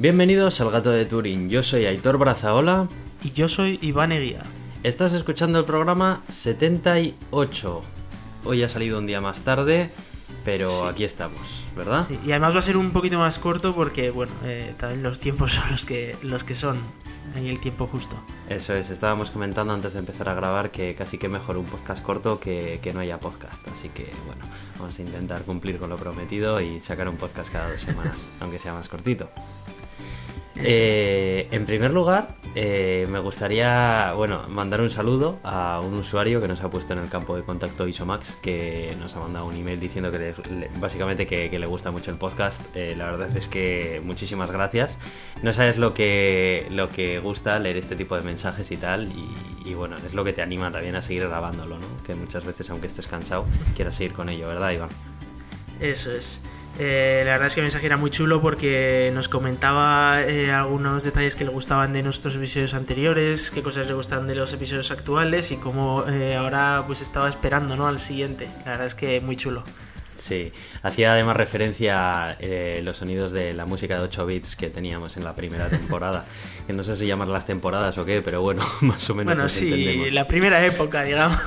Bienvenidos al Gato de Turín. Yo soy Aitor Brazaola. Y yo soy Iván Eguía. Estás escuchando el programa 78. Hoy ha salido un día más tarde, pero aquí estamos, ¿verdad? Sí, y además va a ser un poquito más corto porque, bueno, eh, también los tiempos son los que, los que son. Hay el tiempo justo. Eso es, estábamos comentando antes de empezar a grabar que casi que mejor un podcast corto que, que no haya podcast. Así que, bueno, vamos a intentar cumplir con lo prometido y sacar un podcast cada dos semanas, aunque sea más cortito. Eh, en primer lugar, eh, me gustaría bueno, mandar un saludo a un usuario que nos ha puesto en el campo de contacto Isomax, que nos ha mandado un email diciendo que le- le- básicamente que, que le gusta mucho el podcast. Eh, la verdad es que muchísimas gracias. No sabes lo que, lo que gusta leer este tipo de mensajes y tal, y, y bueno, es lo que te anima también a seguir grabándolo, ¿no? Que muchas veces, aunque estés cansado, quieras seguir con ello, ¿verdad, Iván? Eso es. Eh, la verdad es que el mensaje era muy chulo porque nos comentaba eh, algunos detalles que le gustaban de nuestros episodios anteriores, qué cosas le gustan de los episodios actuales y cómo eh, ahora pues estaba esperando ¿no? al siguiente. La verdad es que muy chulo. Sí, hacía además referencia a eh, los sonidos de la música de 8 bits que teníamos en la primera temporada. que no sé si llamar las temporadas o qué, pero bueno, más o menos Bueno, nos sí, entendemos. la primera época, digamos.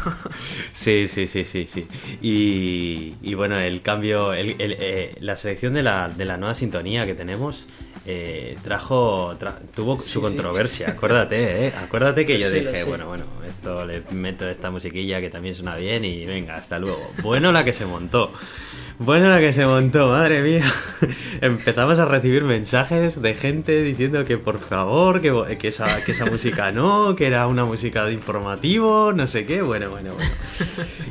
Sí, sí, sí, sí, sí. Y, y bueno, el cambio, el- el, eh, la selección de la, de la nueva sintonía que tenemos eh, trajo, tra- tuvo su sí. controversia, acuérdate, ¿eh? Acuérdate que yo dije, bueno, bueno, le meto esta musiquilla que también suena bien y venga, hasta luego. Bueno la que se montó. Bueno la que se montó, madre mía. Empezamos a recibir mensajes de gente diciendo que por favor, que, que, esa, que esa música no, que era una música de informativo, no sé qué. Bueno, bueno, bueno.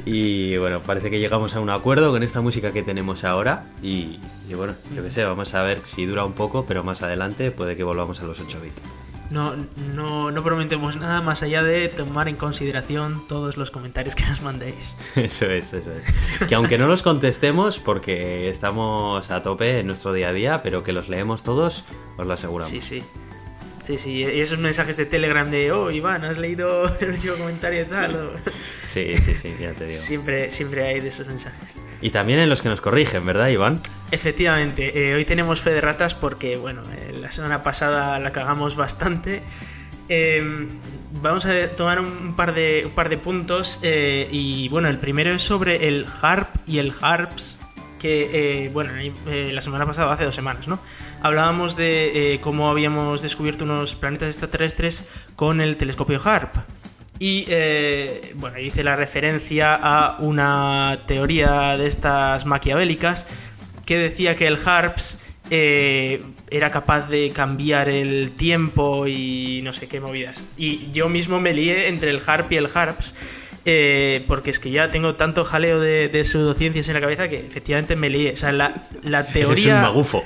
Y bueno, parece que llegamos a un acuerdo con esta música que tenemos ahora. Y, y bueno, yo qué sé, vamos a ver si dura un poco, pero más adelante puede que volvamos a los 8 bits. No, no, no prometemos nada más allá de tomar en consideración todos los comentarios que nos mandéis. Eso es, eso es. Que aunque no los contestemos, porque estamos a tope en nuestro día a día, pero que los leemos todos, os lo aseguramos. Sí, sí. Sí, sí, y esos mensajes de Telegram de, oh, Iván, ¿has leído el último comentario y tal? O- Sí, sí, sí, ya te digo. Siempre, siempre hay de esos mensajes. Y también en los que nos corrigen, ¿verdad, Iván? Efectivamente, eh, hoy tenemos fe de ratas porque, bueno, eh, la semana pasada la cagamos bastante. Eh, vamos a tomar un par de, un par de puntos eh, y, bueno, el primero es sobre el HARP y el HARPS que, eh, bueno, eh, la semana pasada, hace dos semanas, ¿no? Hablábamos de eh, cómo habíamos descubierto unos planetas extraterrestres con el telescopio HARP. Y bueno, hice la referencia a una teoría de estas maquiavélicas que decía que el HARPS era capaz de cambiar el tiempo y no sé qué movidas. Y yo mismo me lié entre el HARP y el HARPS. Eh, porque es que ya tengo tanto jaleo de, de pseudociencias en la cabeza que efectivamente me lié. O sea, la, la teoría un magufo.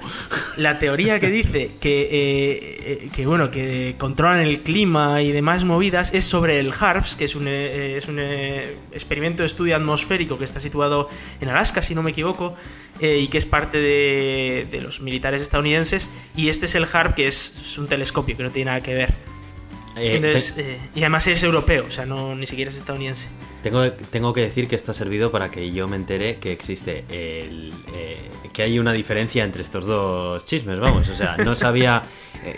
la teoría que dice que, eh, eh, que bueno que controlan el clima y demás movidas es sobre el HARPS, que es un, eh, es un eh, experimento de estudio atmosférico que está situado en Alaska, si no me equivoco, eh, y que es parte de, de los militares estadounidenses. Y este es el HARP, que es, es un telescopio que no tiene nada que ver. Eh, Entonces, te- eh, y además es europeo, o sea, no ni siquiera es estadounidense. tengo, tengo que decir que esto ha servido para que yo me entere que existe el, eh, que hay una diferencia entre estos dos chismes, vamos. O sea, no sabía.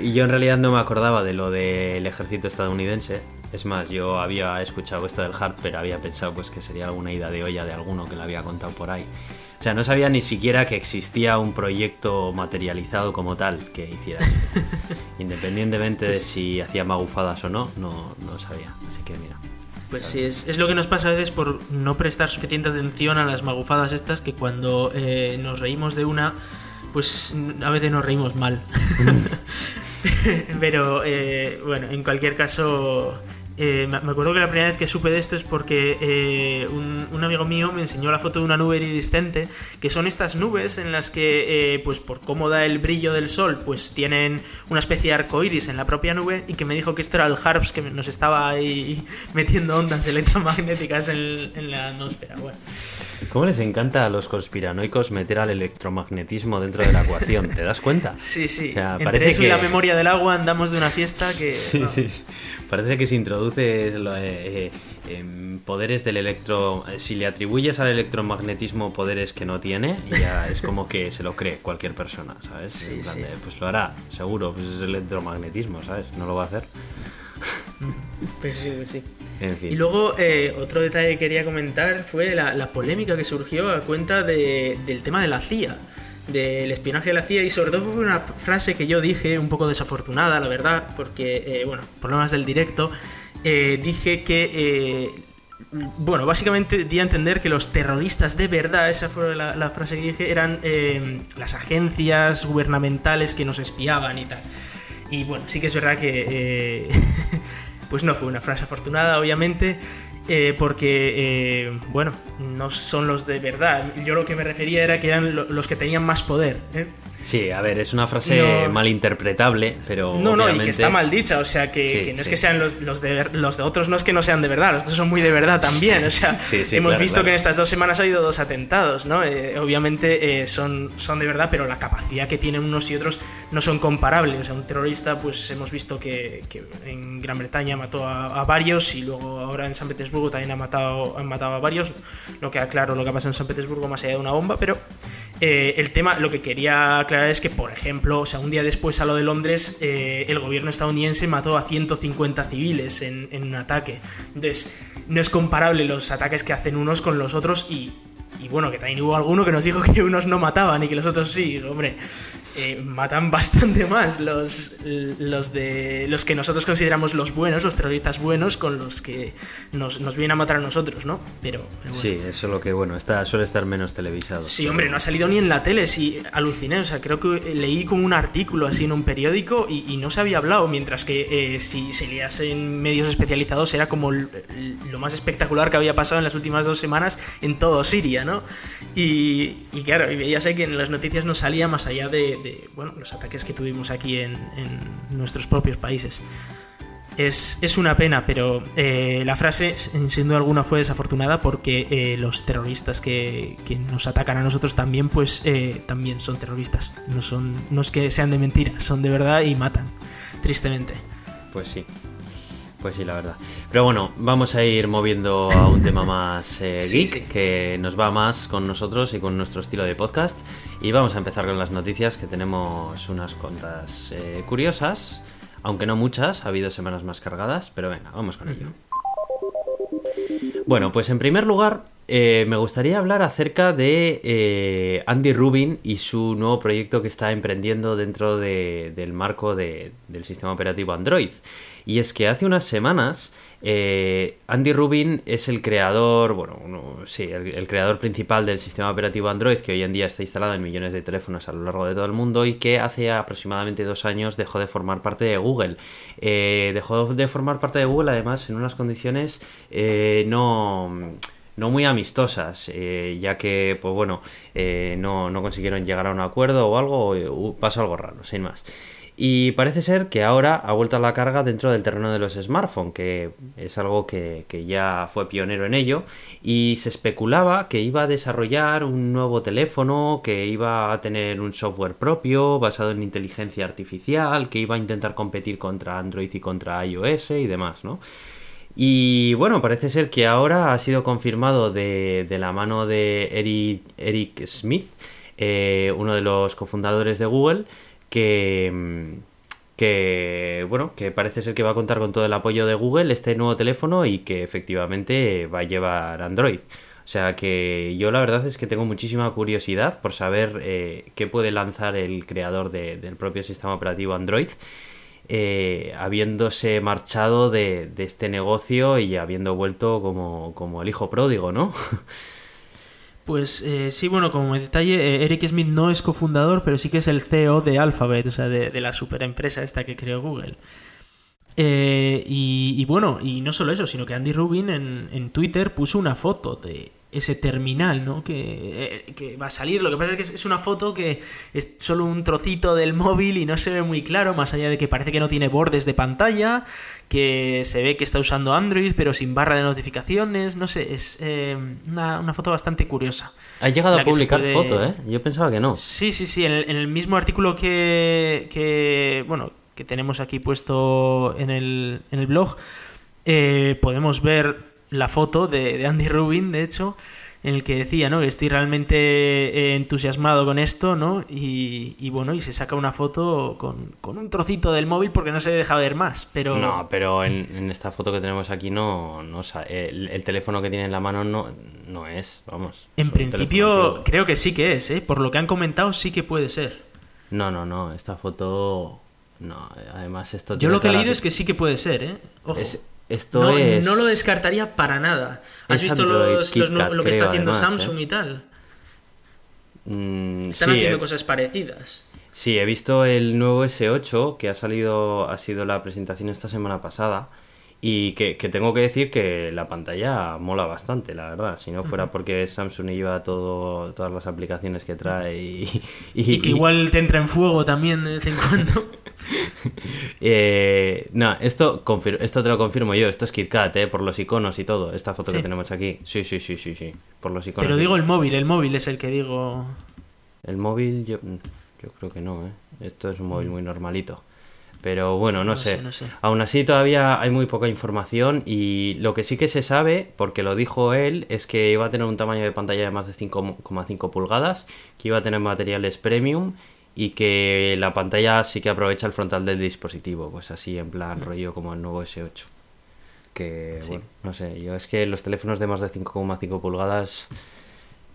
Y yo en realidad no me acordaba de lo del ejército estadounidense. Es más, yo había escuchado esto del HARP, pero había pensado pues que sería alguna ida de olla de alguno que lo había contado por ahí. O sea, no sabía ni siquiera que existía un proyecto materializado como tal que hiciera esto. Independientemente de si hacía magufadas o no, no, no sabía. Así que mira. Pues sí, es, es lo que nos pasa a veces por no prestar suficiente atención a las magufadas estas que cuando eh, nos reímos de una, pues a veces nos reímos mal. Pero eh, bueno, en cualquier caso, eh, me acuerdo que la primera vez que supe de esto es porque eh, un, un amigo mío me enseñó la foto de una nube iridiscente, que son estas nubes en las que, eh, pues por cómo da el brillo del sol, pues tienen una especie de arco iris en la propia nube y que me dijo que esto era el HARPS que nos estaba ahí metiendo ondas electromagnéticas en, en la atmósfera. Bueno, ¿Cómo les encanta a los conspiranoicos meter al electromagnetismo dentro de la ecuación? ¿Te das cuenta? sí, sí. O sea, Entre parece eso y que- la memoria del agua andamos de una fiesta que... Sí, vamos. sí. Parece que introduce introduces lo, eh, eh, poderes del electro... Si le atribuyes al electromagnetismo poderes que no tiene, ya es como que se lo cree cualquier persona, ¿sabes? Sí, sí. pues lo hará, seguro, pues es electromagnetismo, ¿sabes? No lo va a hacer. Pues sí, pues sí. En fin. Y luego, eh, otro detalle que quería comentar fue la, la polémica que surgió a cuenta de- del tema de la CIA, del espionaje de la CIA, y sobre todo fue una frase que yo dije, un poco desafortunada, la verdad, porque, eh, bueno, problemas del directo, eh, dije que, eh, bueno, básicamente di a entender que los terroristas de verdad, esa fue la, frase que dije, eran eh, las agencias gubernamentales que nos espiaban y tal. Y bueno, sí que es verdad que pues no fue una frase afortunada, obviamente, eh, porque, eh, bueno, no son los de verdad. Yo lo que me refería era que eran lo- los que tenían más poder. ¿eh? Sí, a ver, es una frase No. malinterpretable, pero No, no, y que está mal dicha, o sea, que, Sí, que no es sí. que sean los, los de los de otros, no es que no sean de verdad, los otros son muy de verdad también, o sea, sí, hemos claro, visto claro. que en estas dos semanas ha habido dos atentados, ¿no? Eh, obviamente eh, son, son de verdad, pero la capacidad que tienen unos y otros no son comparables, o sea, un terrorista, pues hemos visto que, que en Gran Bretaña mató a, a varios y luego ahora en San Petersburgo también ha matado, han matado a varios, no queda claro lo que ha pasado en San Petersburgo más allá de una bomba, pero... Eh, el tema, lo que quería aclarar es que, por ejemplo, o sea, un día después a lo de Londres, eh, el gobierno estadounidense mató a 150 civiles en, en un ataque. Entonces, no es comparable los ataques que hacen unos con los otros y, y bueno, que también hubo alguno que nos dijo que unos no mataban y que los otros sí. Hombre, eh, matan bastante más los, los de los que nosotros consideramos los buenos, los terroristas buenos, con los que nos, nos vienen a matar a nosotros, ¿no? Pero, pero bueno. Sí, eso es lo que, bueno, está, suele estar menos televisado. Sí, hombre, no ha salido ni en la tele, sí, aluciné, o sea, creo que leí como un artículo así en un periódico y, y no se había hablado, mientras que eh, si se leías en medios especializados era como lo más espectacular que había pasado en las últimas dos semanas en todo Siria, ¿no? Y, y claro, y veías ahí que en las noticias no salía más allá de, de, bueno, los ataques que tuvimos aquí en, nuestros propios países. Es, es una pena, pero eh, la frase, sin duda alguna, fue desafortunada porque eh, los terroristas que, que nos atacan a nosotros también, pues eh, también son terroristas. No, son, no es que sean de mentira, son de verdad y matan, tristemente. Pues sí. Pues sí, la verdad. Pero bueno, vamos a ir moviendo a un tema más eh, Sí, geek, sí. que nos va más con nosotros y con nuestro estilo de podcast. Y vamos a empezar con las noticias, que tenemos unas cuantas eh, curiosas, aunque no muchas, ha habido semanas más cargadas, pero venga, vamos con ello. Bueno, pues en primer lugar, eh, me gustaría hablar acerca de eh, Andy Rubin y su nuevo proyecto que está emprendiendo dentro de- del marco de- del sistema operativo Android. Y es que hace unas semanas eh, Andy Rubin es el creador, bueno, sí, el, creador principal del sistema operativo Android que hoy en día está instalado en millones de teléfonos a lo largo de todo el mundo y que hace aproximadamente dos años dejó de formar parte de Google. Eh, dejó de formar parte de Google además en unas condiciones eh, no no muy amistosas, eh, ya que, pues bueno, eh, no, no consiguieron llegar a un acuerdo o algo, eh, pasó algo raro, sin más. Y parece ser que ahora ha vuelto a la carga dentro del terreno de los smartphones, que es algo que, que ya fue pionero en ello, y se especulaba que iba a desarrollar un nuevo teléfono, que iba a tener un software propio basado en inteligencia artificial, que iba a intentar competir contra Android y contra iOS y demás, ¿no? Y bueno, parece ser que ahora ha sido confirmado de, de la mano de Eric, Eric Smith, eh, uno de los cofundadores de Google, que, mm, que bueno, que parece ser que va a contar con todo el apoyo de Google este nuevo teléfono y que efectivamente va a llevar Android. O sea que yo la verdad es que tengo muchísima curiosidad por saber eh, qué puede lanzar el creador de- del propio sistema operativo Android eh, habiéndose marchado de, de este negocio y habiendo vuelto como, como el hijo pródigo, ¿no? Pues eh, sí, bueno, como detalle, eh, Eric Smith no es cofundador, pero sí que es el CEO de Alphabet, o sea, de, de la superempresa esta que creó Google. Eh, y, y bueno, y no solo eso, sino que Andy Rubin en, en Twitter puso una foto de ese terminal, ¿no? Que, eh, que va a salir. Lo que pasa es que es- una foto que es solo un trocito del móvil y no se ve muy claro, más allá de que parece que no tiene bordes de pantalla, que se ve que está usando Android, pero sin barra de notificaciones. No sé, es eh, una, una foto bastante curiosa. Ha llegado a publicar puede- foto, ¿eh? Yo pensaba que no. Sí, sí, sí. En el, en el mismo artículo que, que, bueno, que tenemos aquí puesto en el, en el blog, eh, podemos ver la foto de, de Andy Rubin, de hecho, en el que decía, ¿no? Que estoy realmente eh, entusiasmado con esto, ¿no? Y, y bueno, y se saca una foto con, con, un trocito del móvil porque no se deja ver más, pero... No, pero en, en esta foto que tenemos aquí no... no el, el, teléfono que tiene en la mano no, no es, vamos. En principio creo que sí que es, ¿eh? Por lo que han comentado sí que puede ser. No, no, no, esta foto... No, además esto... Yo lo que he leído la... es que sí que puede ser, ¿eh? Ojo. Es, esto no, es... no lo descartaría para nada. ¿Has visto los, los lo que está haciendo además, Samsung ¿eh? y tal? Mm, Están sí, haciendo eh, cosas parecidas. Sí, he visto el nuevo S8 que ha salido, ha sido la presentación esta semana pasada y que, que tengo que decir que la pantalla mola bastante, la verdad. Si no fuera porque Samsung lleva todo, todas las aplicaciones que trae y, Y que igual te entra en fuego también de vez en cuando. Eh, no, esto, esto te lo confirmo yo, esto es KitKat, eh, por los iconos y todo, esta foto Sí. que tenemos aquí. Sí, sí, sí, sí, sí, por los iconos. Pero digo el móvil, el móvil es el que digo. El móvil, yo, yo creo que no, ¿eh? Esto es un móvil muy normalito. Pero bueno, no, No sé. sé, no sé. Aún así todavía hay muy poca información y lo que sí que se sabe, porque lo dijo él, es que iba a tener un tamaño de pantalla de más de 5,5 pulgadas, que iba a tener materiales premium y que la pantalla sí que aprovecha el frontal del dispositivo, pues así en plan rollo como el nuevo S8. Que Sí. bueno, no sé, yo es que los teléfonos de más de 5,5 pulgadas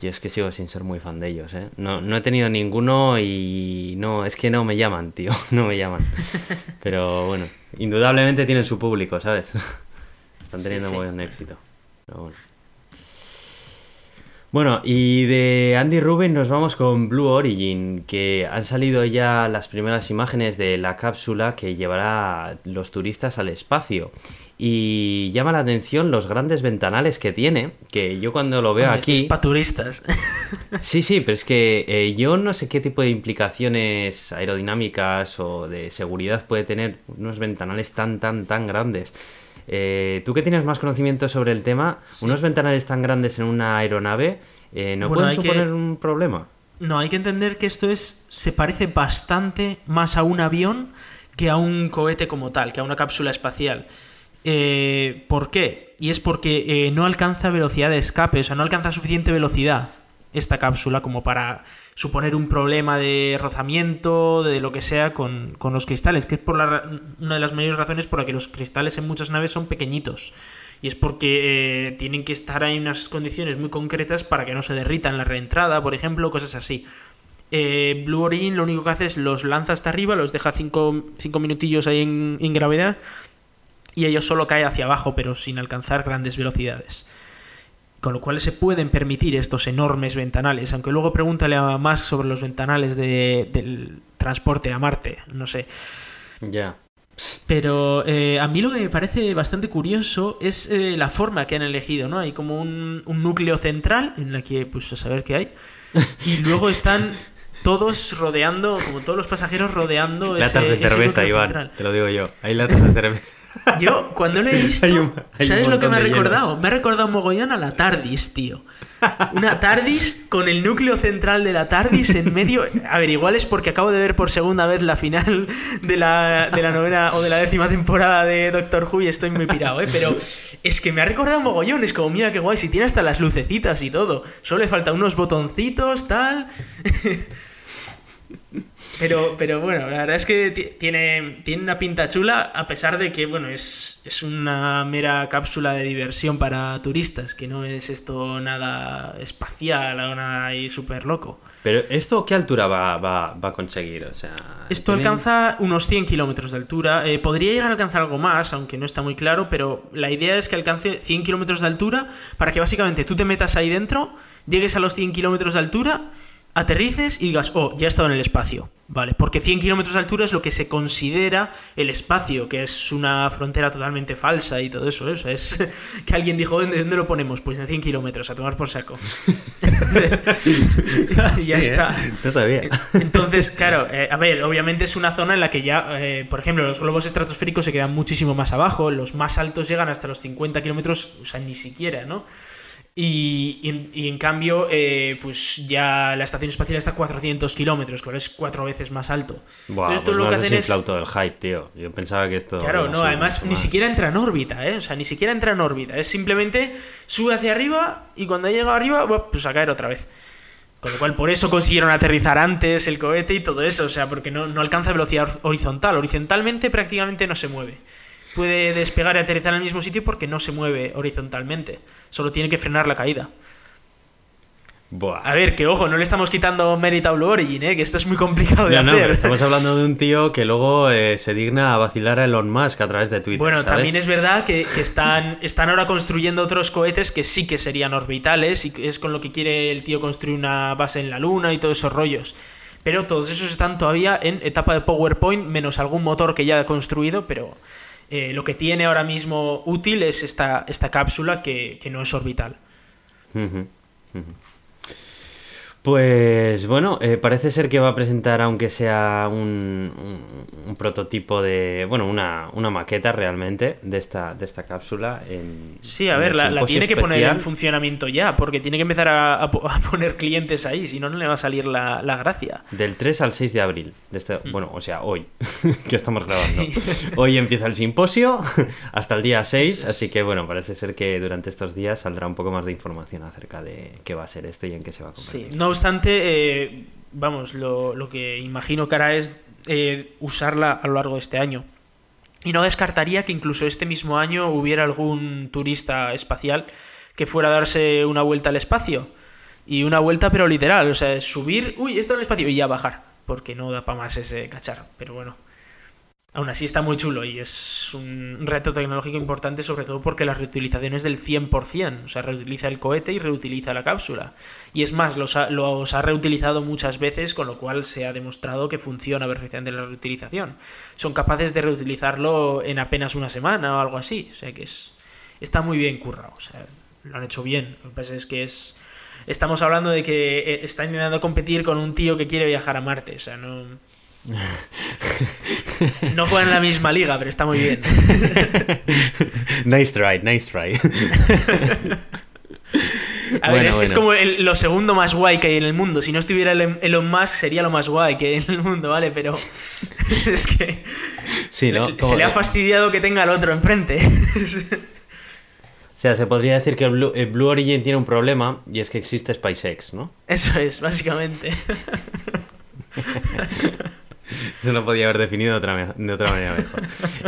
yo es que sigo sin ser muy fan de ellos, ¿eh? No, no he tenido ninguno y no, es que no me llaman, tío, no me llaman. Pero bueno, indudablemente tienen su público, ¿sabes? Están Sí, teniendo sí. muy buen éxito. Pero bueno. Bueno, y de Andy Rubin nos vamos con Blue Origin, que han salido ya las primeras imágenes de la cápsula que llevará los turistas al espacio. Y llama la atención los grandes ventanales que tiene, que yo cuando lo veo Hombre, aquí... Es para turistas. Sí, sí, pero es que eh, yo no sé qué tipo de implicaciones aerodinámicas o de seguridad puede tener unos ventanales tan, tan, tan grandes. Eh, Tú que tienes más conocimiento sobre el tema, unos ventanales tan grandes en una aeronave, eh, ¿no Bueno, pueden que- suponer un problema? No, hay que entender que esto es. se parece bastante más a un avión que a un cohete como tal, que a una cápsula espacial. Eh, ¿Por qué? Y es porque eh, no alcanza velocidad de escape, o sea, no alcanza suficiente velocidad esta cápsula como para suponer un problema de rozamiento, de lo que sea, con, con los cristales, que es por una de las mayores razones por la que los cristales en muchas naves son pequeñitos. Y es porque eh, tienen que estar en unas condiciones muy concretas para que no se derritan la reentrada, por ejemplo, cosas así. Eh, Blue Origin lo único que hace es los lanza hasta arriba, los deja 5 minutillos ahí en, en gravedad y ellos solo cae hacia abajo, pero sin alcanzar grandes velocidades. Con lo cual se pueden permitir estos enormes ventanales, aunque luego pregúntale a Musk sobre los ventanales de- del transporte a Marte, no sé. Ya. Pero eh, a mí lo que me parece bastante curioso es eh, la forma que han elegido, ¿no? Hay como un, un núcleo central en la que, pues a saber qué hay, y luego están todos rodeando, como todos los pasajeros rodeando ese, Latas de ese cerveza, núcleo Iván, central. te lo digo yo. Hay latas de cerveza. Yo, cuando lo he visto, Hay un- hay un ¿sabes lo que me ha recordado? Me ha recordado mogollón a la TARDIS, tío. Una TARDIS con el núcleo central de la TARDIS en medio. A ver, igual es porque acabo de ver por segunda vez la final de la, de la novena o de la décima temporada de Doctor Who y estoy muy pirado, ¿eh? Pero es que me ha recordado mogollón. Es como, mira qué guay, si tiene hasta las lucecitas y todo. Solo le faltan unos botoncitos, tal. Pero, pero bueno, la verdad es que ti- tiene, tiene una pinta chula, a pesar de que, bueno, es, es una mera cápsula de diversión para turistas, que no es esto nada espacial o nada ahí súper loco. Pero ¿esto qué altura va, va, va a conseguir? O sea, Esto ¿tienen- alcanza unos 100 kilómetros de altura. Eh, podría llegar a alcanzar algo más, aunque no está muy claro, pero la idea es que alcance 100 kilómetros de altura para que básicamente tú te metas ahí dentro, llegues a los 100 kilómetros de altura, aterrices y digas, oh, ya he estado en el espacio. Vale, porque 100 kilómetros de altura es lo que se considera el espacio, que es una frontera totalmente falsa y todo eso. ¿eh? O sea, es que alguien dijo, ¿dónde, dónde lo ponemos? Pues en 100 kilómetros, a tomar por saco. ya Sí, ¿eh? está. No sabía. Entonces, claro, eh, a ver, obviamente es una zona en la que ya, eh, por ejemplo, los globos estratosféricos se quedan muchísimo más abajo, los más altos llegan hasta los 50 kilómetros, o sea, ni siquiera, ¿no? Y, y, en, cambio, eh, pues ya la estación espacial está a 400 kilómetros, que es cuatro veces más alto. Buah, esto pues lo que hacen es todo el hype, tío. Yo pensaba que esto. Claro, no, además ni siquiera entra en órbita, ¿eh? O sea, ni siquiera entra en órbita. Es simplemente sube hacia arriba y cuando llega arriba, pues a caer otra vez. Con lo cual, por eso consiguieron aterrizar antes el cohete y todo eso. O sea, porque no, no alcanza velocidad horizontal. Horizontalmente prácticamente no se mueve puede despegar y aterrizar en el mismo sitio porque no se mueve horizontalmente. Solo tiene que frenar la caída. A ver, que ojo, no le estamos quitando mérito a Blue Origin, ¿eh? que esto es muy complicado de hacer. estamos hablando de un tío que luego eh, se digna a vacilar a Elon Musk a través de Twitter. Bueno, también es verdad que, están, están ahora construyendo otros cohetes que sí que serían orbitales y es con lo que quiere el tío construir una base en la Luna y todos esos rollos. Pero todos esos están todavía en etapa de PowerPoint, menos algún motor que ya ha construido, pero eh, lo que tiene ahora mismo útil es esta, esta cápsula que, no es orbital. Pues bueno, eh, parece ser que va a presentar, aunque sea un, un, prototipo de. Bueno, una, una, maqueta realmente de esta, de esta cápsula. En, sí, a ver, la, tiene que poner en funcionamiento ya, porque tiene que empezar a, poner clientes ahí, si no, no le va a salir la, gracia. Del 3 al 6 de abril. De este, mm. Bueno, o sea, hoy, que estamos grabando. Hoy empieza el simposio hasta el día 6, así que bueno, parece ser que durante estos días saldrá un poco más de información acerca de qué va a ser esto y en qué se va a convertir. Sí, no obstante, eh, vamos, lo, que imagino que hará es eh, usarla a lo largo de este año. Y no descartaría que incluso este mismo año hubiera algún turista espacial que fuera a darse una vuelta al espacio. Y una vuelta pero literal, o sea, subir, uy, esto en el espacio y ya bajar, porque no da para más ese cacharro, pero bueno. Aún así está muy chulo y es un reto tecnológico importante, sobre todo porque la reutilización es del 100%. O sea, reutiliza el cohete y reutiliza la cápsula. Y es más, los ha, ha reutilizado muchas veces, con lo cual se ha demostrado que funciona perfectamente la reutilización. Son capaces de reutilizarlo en apenas una semana o algo así. O sea que es, está muy bien currado. O sea, lo han hecho bien. Lo que pasa es que es. Estamos hablando de que eh, está intentando competir con un tío que quiere viajar a Marte. O sea, no no juegan en la misma liga, pero está muy bien. nice try, nice try. A ver, es, como lo segundo más guay que hay en el mundo. Si no estuviera Elon Musk, sería lo más guay que hay en el mundo, ¿vale? Pero es que se le ha fastidiado que tenga al otro enfrente. o sea, se podría decir que el Blue, el Blue Origin tiene un problema y es que existe SpaceX, ¿no? Eso es, básicamente. No lo podía haber definido de otra, de otra manera mejor.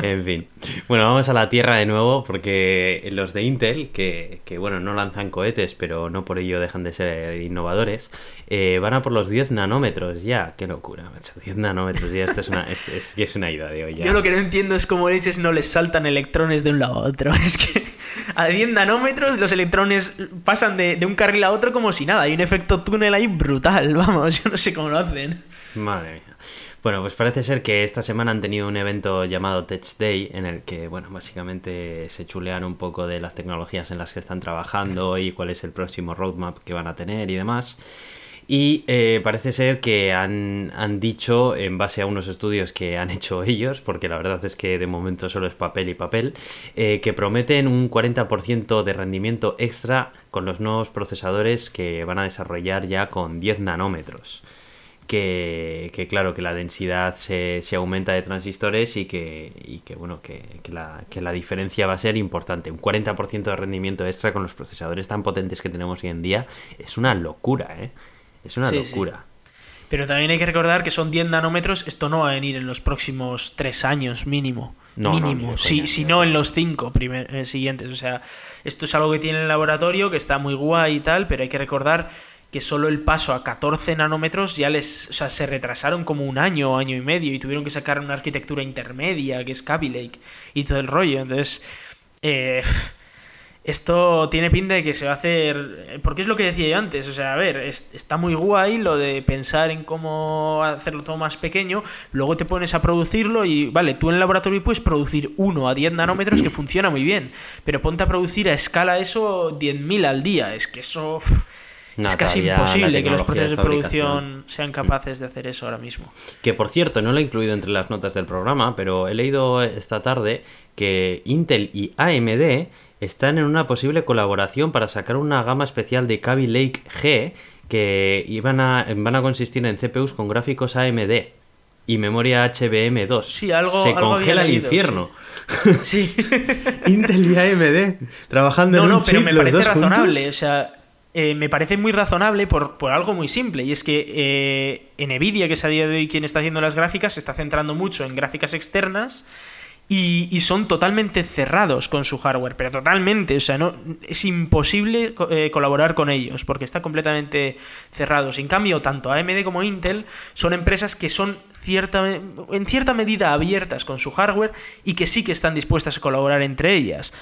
En fin. Bueno, vamos a la Tierra de nuevo porque los de Intel, que, bueno, no lanzan cohetes, pero no por ello dejan de ser innovadores, eh, van a por los 10 nanómetros ya. Qué locura, macho. 10 nanómetros ya, esto es una, es, es, una idea de hoy ya. Yo lo que no entiendo es cómo leches no les saltan electrones de un lado a otro. Es que a 10 nanómetros los electrones pasan de, de un carril a otro como si nada. Hay un efecto túnel ahí brutal, vamos. Yo no sé cómo lo hacen. Madre mía. Bueno, pues parece ser que esta semana han tenido un evento llamado Tech Day en el que, bueno, básicamente se chulean un poco de las tecnologías en las que están trabajando y cuál es el próximo roadmap que van a tener y demás. Y eh, parece ser que han, dicho, en base a unos estudios que han hecho ellos, porque la verdad es que de momento solo es papel y papel, eh, que prometen un 40% de rendimiento extra con los nuevos procesadores que van a desarrollar ya con 10 nanómetros que, claro, que la densidad se, se, aumenta de transistores y que, y que bueno, que, que, la, que la diferencia va a ser importante. Un 40% de rendimiento extra con los procesadores tan potentes que tenemos hoy en día es una locura, ¿eh? Es una locura. Pero también hay que recordar que son 10 nanómetros, esto no va a venir en los próximos 3 años mínimo. mínimo, si, no en los 5 eh, siguientes. O sea, esto es algo que tiene el laboratorio, que está muy guay y tal, pero hay que recordar que solo el paso a 14 nanómetros ya les, o sea, se retrasaron como un año año y medio y tuvieron que sacar una arquitectura intermedia que es Kaby Lake y todo el rollo. Entonces, eh, esto tiene pinta de que se va a hacer, porque es lo que decía yo antes, o sea, a ver, está muy guay lo de pensar en cómo hacerlo todo más pequeño, luego te pones a producirlo y, vale, tú en el laboratorio puedes producir uno a 10 nanómetros que funciona muy bien, pero ponte a producir a escala eso 10.000 al día, es que eso es casi imposible que los procesos de, producción sean capaces de hacer eso ahora mismo. Que por cierto, no lo he incluido entre las notas del programa, pero he leído esta tarde que Intel y AMD están en una posible colaboración para sacar una gama especial de Kaby Lake G que iban a, van a consistir en CPUs con gráficos AMD y memoria HBM2. Sí, algo Se algo congela el leído, infierno. Sí. Intel y AMD trabajando no, en un no, pero chip me parece razonable. juntos. O sea, eh, me parece muy razonable por, por algo muy simple. Y es que eh, en Nvidia, que es a día de hoy quien está haciendo las gráficas, se está centrando mucho en gráficas externas. Y, son totalmente cerrados con su hardware, pero totalmente, o sea, no es imposible eh, colaborar con ellos porque están completamente cerrados. En cambio, tanto AMD como Intel son empresas que son cierta, en cierta medida abiertas con su hardware y que sí que están dispuestas a colaborar entre ellas.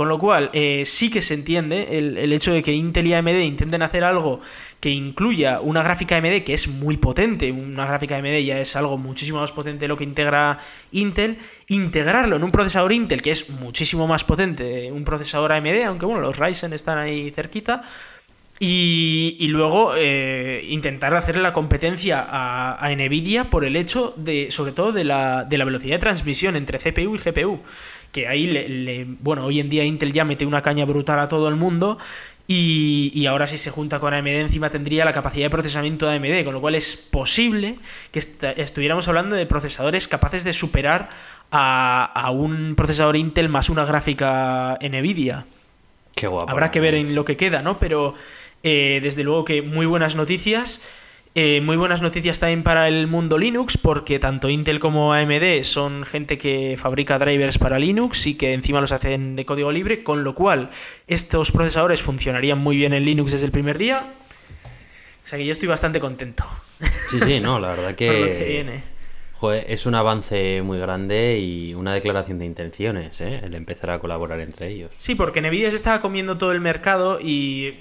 Con lo cual, eh, sí que se entiende el, el hecho de que Intel y AMD intenten hacer algo que incluya una gráfica AMD que es muy potente, una gráfica AMD ya es algo muchísimo más potente de lo que integra Intel, integrarlo en un procesador Intel que es muchísimo más potente un procesador AMD, aunque bueno, los Ryzen están ahí cerquita, y, y luego eh, intentar hacerle la competencia a, a Nvidia por el hecho de, sobre todo, de la, de la velocidad de transmisión entre CPU y GPU. Que ahí, le, le- bueno, hoy en día Intel ya mete una caña brutal a todo el mundo. Y, y ahora si se junta con AMD encima tendría la capacidad de procesamiento de AMD, con lo cual es posible que est- estuviéramos hablando de procesadores capaces de superar a, a un procesador Intel más una gráfica Nvidia. Qué guapo. Habrá que ver en lo que queda, ¿no? Pero eh, desde luego que muy buenas noticias. Eh, muy buenas noticias también para el mundo Linux, porque tanto Intel como AMD son gente que fabrica drivers para Linux y que encima los hacen de código libre, con lo cual estos procesadores funcionarían muy bien en Linux desde el primer día. O sea que yo estoy bastante contento Sí, sí, no, la verdad por lo que que... viene. Joder, es un avance muy grande y una declaración de intenciones, ¿eh? El empezar a colaborar entre ellos. Sí, porque Nvidia se estaba comiendo todo el mercado y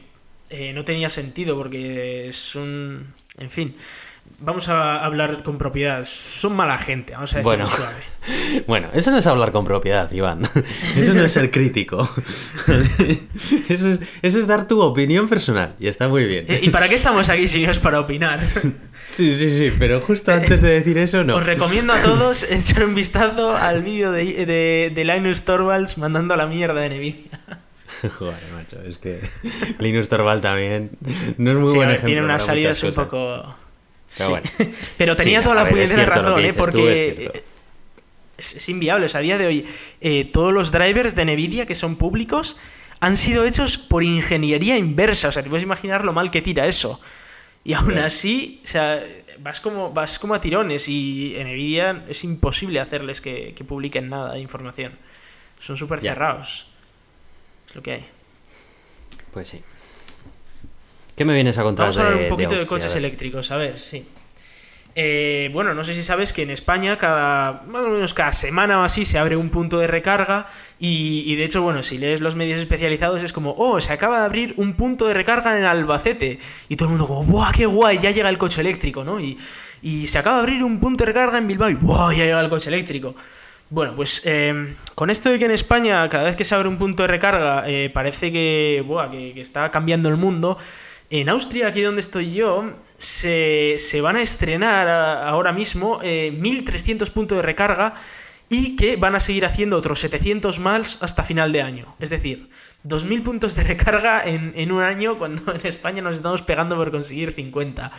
eh, no tenía sentido porque es un... En fin, vamos a hablar con propiedad. Son mala gente, vamos a decirlo Bueno. suave. Bueno, eso no es hablar con propiedad, Iván. Eso no es ser crítico. Eso es, eso es dar tu opinión personal y está muy bien. Eh, ¿Y para qué estamos aquí si no es para opinar? Sí, sí, sí, pero justo antes de decir eso, no. Os recomiendo a todos echar un vistazo al vídeo de, de, de Linus Torvalds mandando a la mierda de Nvidia. Joder, macho, es que Linus Torvald también no es muy Sí, buen ejemplo. tiene unas salidas un poco... Pero Sí. bueno. Pero tenía Sí, toda la puñetera razón, ¿eh? tú, Porque es inviable. O sea, a día de hoy, eh, todos los drivers de Nvidia que son públicos han sido hechos por ingeniería inversa. O sea, te puedes imaginar lo mal que tira eso. Y aún así, o sea, vas como, vas como a tirones y en Nvidia es imposible hacerles que, que publiquen nada de información. Son súper cerrados. Es lo que hay. Pues sí. ¿Qué me vienes a contar Vamos a hablar de- un poquito de, coches A eléctricos, a ver, sí. Eh, bueno, no sé si sabes que en España cada más o menos cada semana o así se abre un punto de recarga y, y de hecho, bueno, si lees los medios especializados es como, oh, se acaba de abrir un punto de recarga en Albacete y todo el mundo como, ¡buah, qué guay! Ya llega el coche eléctrico, ¿no? Y, y se acaba de abrir un punto de recarga en Bilbao y ¡buah! Ya llega el coche eléctrico. Bueno, pues eh, con esto de que en España cada vez que se abre un punto de recarga eh, parece que, buah, que, está cambiando el mundo, en Austria, aquí donde estoy yo, se, se van a estrenar ahora mismo eh, 1.300 puntos de recarga y que van a seguir haciendo otros 700 más hasta final de año. Es decir, 2.000 puntos de recarga en, en un año cuando en España nos estamos pegando por conseguir 50.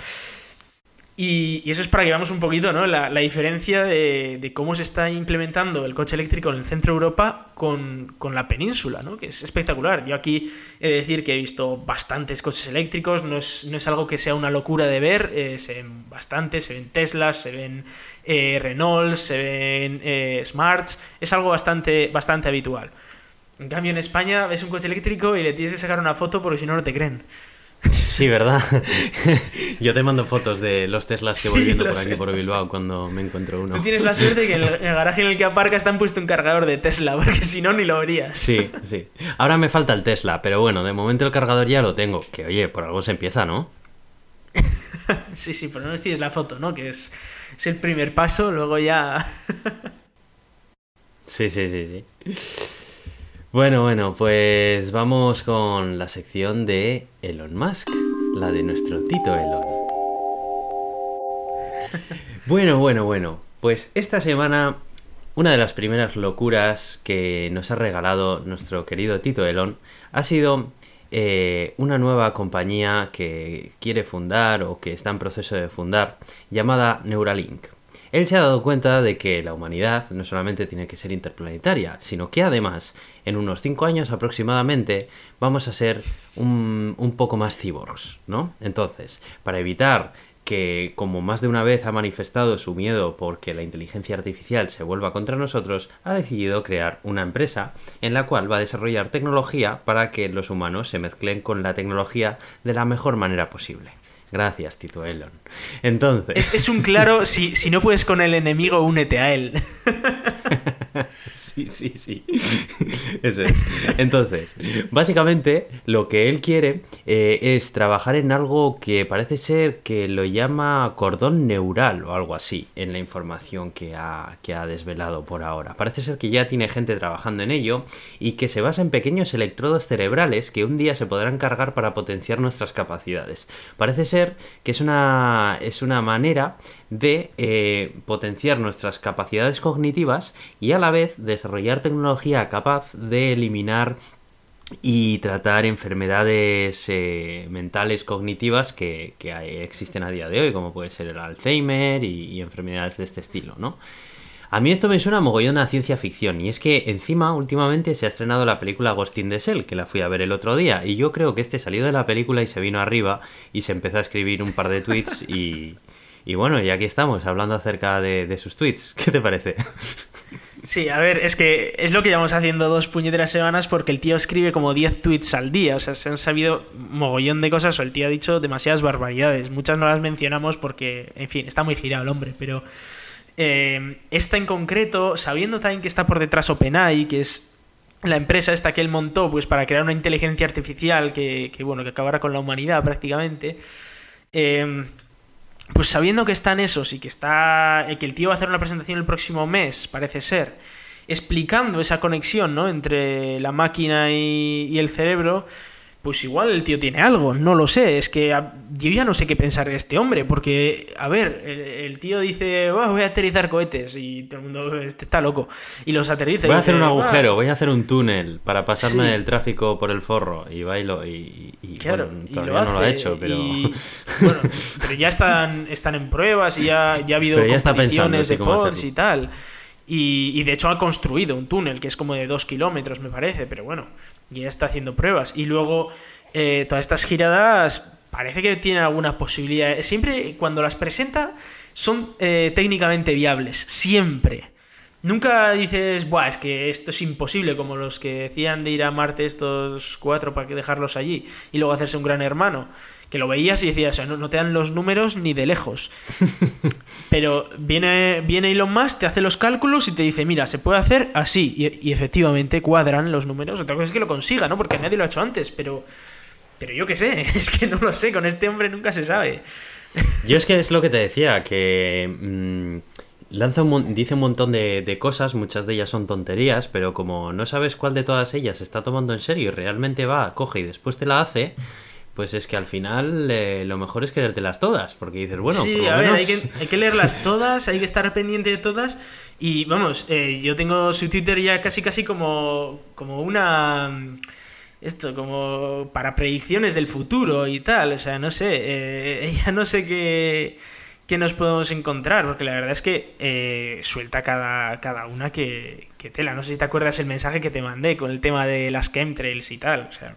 Y, eso es para que veamos un poquito ¿no? la, diferencia de, cómo se está implementando el coche eléctrico en el centro de Europa con, con la península, ¿no? que es espectacular. Yo aquí he de decir que he visto bastantes coches eléctricos, no es, no es algo que sea una locura de ver, eh, se ven bastantes, se ven Teslas, se ven eh, Renault, se ven eh, Smarts, es algo bastante, bastante habitual. En cambio en España ves un coche eléctrico y le tienes que sacar una foto porque si no no te creen. Sí, ¿verdad? Yo te mando fotos de los Teslas que voy Sí, viendo por aquí por Bilbao cuando me encuentro uno. Tú tienes la suerte de que en el, garaje en el que aparca está puesto un cargador de Tesla, porque si no ni lo verías. Sí, sí. Ahora me falta el Tesla, pero bueno, de momento el cargador ya lo tengo. Que oye, por algo se empieza, ¿no? Sí, sí, pero no tienes la foto, ¿no? Que es, es el primer paso, luego ya... Sí, sí, sí, sí. Bueno, bueno, pues vamos con la sección de Elon Musk, la de nuestro Tito Elon. Bueno, bueno, bueno. Pues esta semana una de las primeras locuras que nos ha regalado nuestro querido Tito Elon ha sido eh, una nueva compañía que quiere fundar o que está en proceso de fundar llamada Neuralink. Él se ha dado cuenta de que la humanidad no solamente tiene que ser interplanetaria, sino que además, en unos 5 años aproximadamente, vamos a ser un, un poco más cyborgs, ¿no? Entonces, para evitar que, como más de una vez ha manifestado su miedo porque la inteligencia artificial se vuelva contra nosotros, ha decidido crear una empresa en la cual va a desarrollar tecnología para que los humanos se mezclen con la tecnología de la mejor manera posible. Gracias, Tito Elon. Entonces. Es, un claro, si, si no puedes con el enemigo, únete a él. Sí, sí, sí. Eso es. Entonces, básicamente lo que él quiere eh, es trabajar en algo que parece ser que lo llama cordón neural o algo así en la información que ha, que ha desvelado por ahora. Parece ser que ya tiene gente trabajando en ello y que se basa en pequeños electrodos cerebrales que un día se podrán cargar para potenciar nuestras capacidades. Parece ser que es una, es una manera de eh, potenciar nuestras capacidades cognitivas y a la vez desarrollar tecnología capaz de eliminar y tratar enfermedades eh, mentales cognitivas que, existen a día de hoy, como puede ser el Alzheimer y, enfermedades de este estilo, ¿no? A mí esto me suena mogollón a ciencia ficción, y es que encima últimamente se ha estrenado la película Ghost in the Shell, que la fui a ver el otro día, y yo creo que este salió de la película y se vino arriba y se empezó a escribir un par de tweets y, y bueno, y aquí estamos hablando acerca de, sus tweets. ¿Qué te parece? Sí, a ver, es que es lo que llevamos haciendo dos puñeteras semanas porque el tío escribe como 10 tweets al día. O sea, se han sabido mogollón de cosas o el tío ha dicho demasiadas barbaridades. Muchas no las mencionamos porque, en fin, está muy girado el hombre, pero eh, esta en concreto, sabiendo también que está por detrás OpenAI, que es la empresa esta que él montó pues para crear una inteligencia artificial que, que bueno, que acabará con la humanidad prácticamente. Eh, pues sabiendo que están esos y que está que el tío va a hacer una presentación el próximo mes, parece ser, explicando esa conexión, ¿no? entre la máquina y el cerebro, pues igual el tío tiene algo, no lo sé. Es que yo ya no sé qué pensar de este hombre, porque, a ver, el, tío dice, voy a aterrizar cohetes y todo el mundo este está loco. Y los aterriza. Voy a hacer un agujero, voy a hacer un túnel para pasarme del tráfico por el forro y bailo. Y, claro, todavía no lo ha hecho, pero. bueno, pero ya están, están en pruebas y ya, ya ha habido competiciones de pods y tal. Y, de hecho ha construido un túnel que es como de dos kilómetros, me parece, pero bueno, ya está haciendo pruebas. Y luego, eh, todas estas giradas parece que tienen alguna posibilidad. Siempre cuando las presenta son eh, técnicamente viables, siempre. Nunca dices, Buah, es que esto es imposible, como los que decían de ir a Marte estos cuatro para dejarlos allí y luego hacerse un gran hermano que lo veías y decías, no, no te dan los números ni de lejos. Pero viene, viene Elon Musk, te hace los cálculos y te dice, mira, se puede hacer así. Y, efectivamente cuadran los números. Otra cosa es que lo consiga, ¿no? Porque nadie lo ha hecho antes, pero... Pero yo qué sé, es que no lo sé, con este hombre nunca se sabe. Yo es que es lo que te decía, que... Mm, lanza un, dice un montón de, de, cosas, muchas de ellas son tonterías, pero como no sabes cuál de todas ellas se está tomando en serio y realmente va, coge y después te la hace, pues es que al final eh, lo mejor es querértelas todas, porque dices, bueno, sí, a ver, hay que, hay que, leerlas todas, hay que estar pendiente de todas. Y vamos, eh, yo tengo su Twitter ya casi casi como, como una... Esto, como para predicciones del futuro y tal. O sea, no sé, eh, ya no sé qué, qué, nos podemos encontrar, porque la verdad es que suelta cada, cada una que, que tela. No sé si te acuerdas el mensaje que te mandé con el tema de las chemtrails y tal. O sea,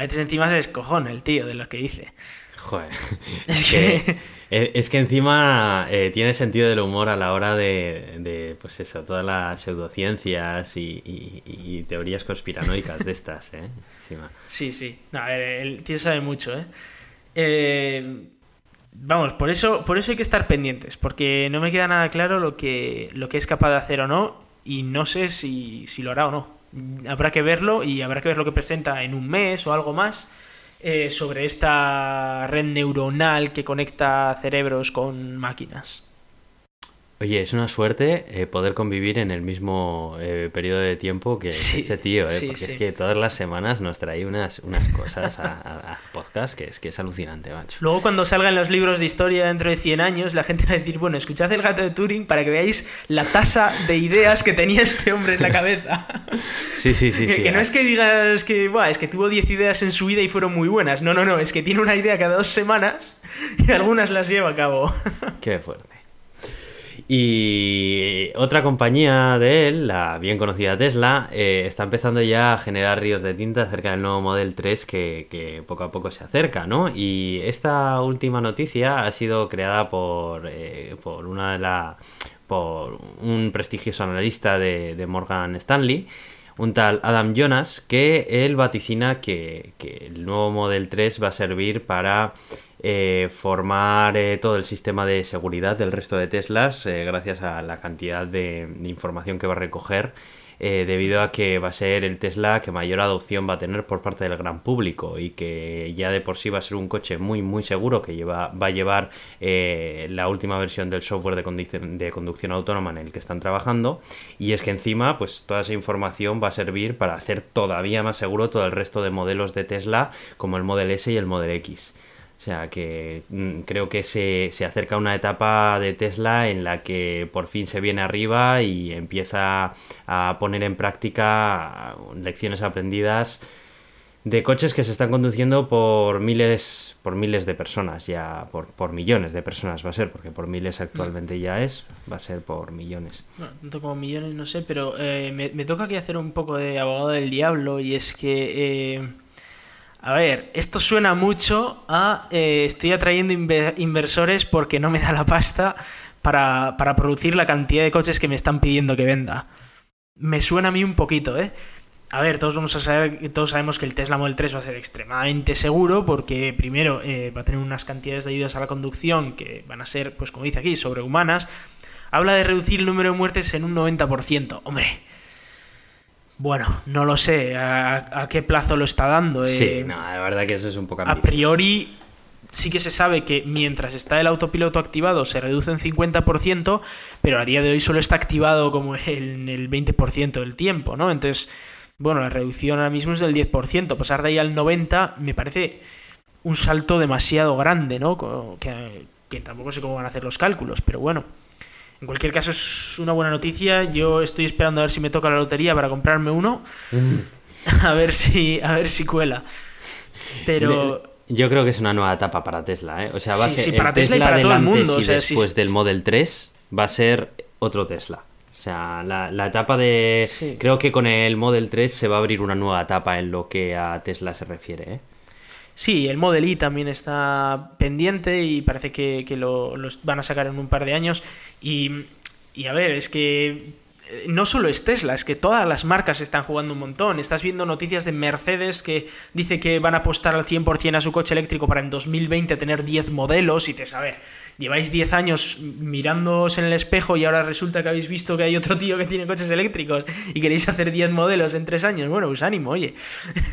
a veces encima se descojona el tío de lo que dice. Joder. Es que... Eh, es que encima eh, tiene sentido del humor a la hora de, pues eso, todas las pseudociencias y, teorías conspiranoicas de estas, ¿eh? Encima. Sí, sí. a ver, el tío sabe mucho, ¿eh? ¿eh? Vamos, por eso, por eso hay que estar pendientes, porque no me queda nada claro lo que, lo que es capaz de hacer o no, y no sé si, si lo hará o no habrá que verlo y habrá que ver lo que presenta en un mes o algo más eh, sobre esta red neuronal que conecta cerebros con máquinas. Oye, es una suerte eh, poder convivir en el mismo eh, periodo de tiempo que este tío, ¿eh? porque es que todas las semanas nos trae unas, unas cosas a, podcast que es que es alucinante, macho. Luego cuando salgan los libros de historia dentro de 100 años, la gente va a decir, bueno, escuchad el gato de Turing para que veáis la tasa de ideas que tenía este hombre en la cabeza. Sí, sí, sí. que, sí, que no es que digas que, Buah, es que tuvo 10 ideas en su vida y fueron muy buenas. No, no, no, es que tiene una idea cada dos semanas y algunas las lleva a cabo. Qué fuerte. Y otra compañía de él, la bien conocida Tesla, eh, está empezando ya a generar ríos de tinta acerca del nuevo Model 3 que, poco a poco se acerca, ¿no? Y esta última noticia ha sido creada por, eh, por una de la por un prestigioso analista de, de, Morgan Stanley, un tal Adam Jonas, que él vaticina que, que el nuevo Model 3 va a servir para eh, formar eh, todo el sistema de seguridad del resto de Teslas eh, gracias a la cantidad de, información que va a recoger debido a que va a ser el Tesla que mayor adopción va a tener por parte del gran público y que ya de por sí va a ser un coche muy muy seguro que lleva, va a llevar la última versión del software de de conducción autónoma en el que están trabajando y es que encima pues toda esa información va a servir para hacer todavía más seguro todo el resto de modelos de Tesla como el Model S y el Model X. O sea que mm, creo que se, se, acerca una etapa de Tesla en la que por fin se viene arriba y empieza a poner en práctica lecciones aprendidas de coches que se están conduciendo por miles por miles de personas ya por, por millones de personas va a ser porque por miles actualmente ya es va a ser por millones. Bueno, tanto como millones no sé pero eh, me, me, toca aquí hacer un poco de abogado del diablo y es que eh a ver, esto suena mucho a eh, estoy atrayendo inversores porque no me da la pasta para, para, producir la cantidad de coches que me están pidiendo que venda. Me suena a mí un poquito, ¿eh? A ver, todos vamos a saber, todos sabemos que el Tesla Model 3 va a ser extremadamente seguro porque primero eh, va a tener unas cantidades de ayudas a la conducción que van a ser, pues como dice aquí, sobrehumanas. Habla de reducir el número de muertes en un 90%. Hombre, bueno, no lo sé a, qué plazo lo está dando. Sí, eh, no, la verdad que eso es un poco ambicioso. A priori sí que se sabe que mientras está el autopiloto activado se reduce en 50%, pero a día de hoy solo está activado como en el 20% del tiempo, ¿no? Entonces, bueno, la reducción ahora mismo es del 10%, pasar de ahí al 90% me parece un salto demasiado grande, ¿no? Que, que tampoco sé cómo van a hacer los cálculos, pero bueno. En cualquier caso es una buena noticia. Yo estoy esperando a ver si me toca la lotería para comprarme uno. Mm. A ver si a ver si cuela. Pero yo creo que es una nueva etapa para Tesla, ¿eh? O sea, va a ser sí, para Tesla, y para todo el mundo. Y después del Model 3 va a ser otro Tesla. O sea, la, la etapa de... Creo que con el Model 3 se va a abrir una nueva etapa en lo que a Tesla se refiere, ¿eh? Sí, el Model I también está pendiente y parece que, lo, van a sacar en un par de años. Y, a ver, es que eh, no solo es Tesla, es que todas las marcas están jugando un montón. Estás viendo noticias de Mercedes que dice que van a apostar al 100% a su coche eléctrico para en 2020 tener 10 modelos y te a ver, lleváis 10 años mirándoos en el espejo y ahora resulta que habéis visto que hay otro tío que tiene coches eléctricos y queréis hacer 10 modelos en 3 años. Bueno, pues ánimo, oye.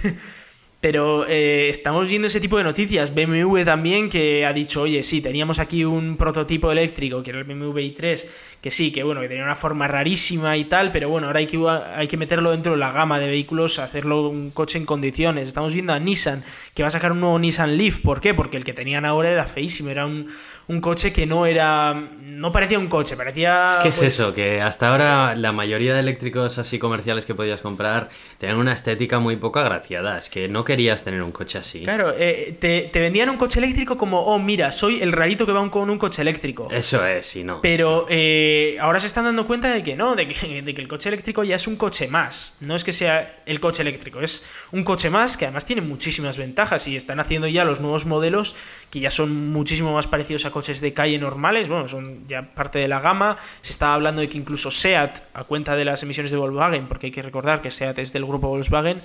Pero eh, estamos viendo ese tipo de noticias. BMW también que ha dicho, oye, sí, teníamos aquí un prototipo eléctrico, que era el BMW i3, que sí, que bueno, que tenía una forma rarísima y tal, pero bueno, ahora hay que, hay que meterlo dentro de la gama de vehículos, hacerlo un coche en condiciones. Estamos viendo a Nissan, que va a sacar un nuevo Nissan Leaf. ¿Por qué? Porque el que tenían ahora era feísimo, era un, un coche que no era. No parecía un coche, parecía. Es que es pues eso, que hasta ahora la mayoría de eléctricos así comerciales que podías comprar tenían una estética muy poco agraciada. Es que no querías tener un coche así. Claro, eh, te, vendían un coche eléctrico como, oh, mira, soy el rarito que va con un coche eléctrico. Eso es, sí, no. Pero eh, ahora se están dando cuenta de que no, de que, el coche eléctrico ya es un coche más. No es que sea el coche eléctrico, es un coche más que además tiene muchísimas ventajas y están haciendo ya los nuevos modelos que ya son muchísimo más parecidos a coches de calle normales, bueno, son ya parte de la gama. Se estaba hablando de que incluso SEAT, a cuenta de las emisiones de Volkswagen, porque hay que recordar que SEAT es del grupo Volkswagen,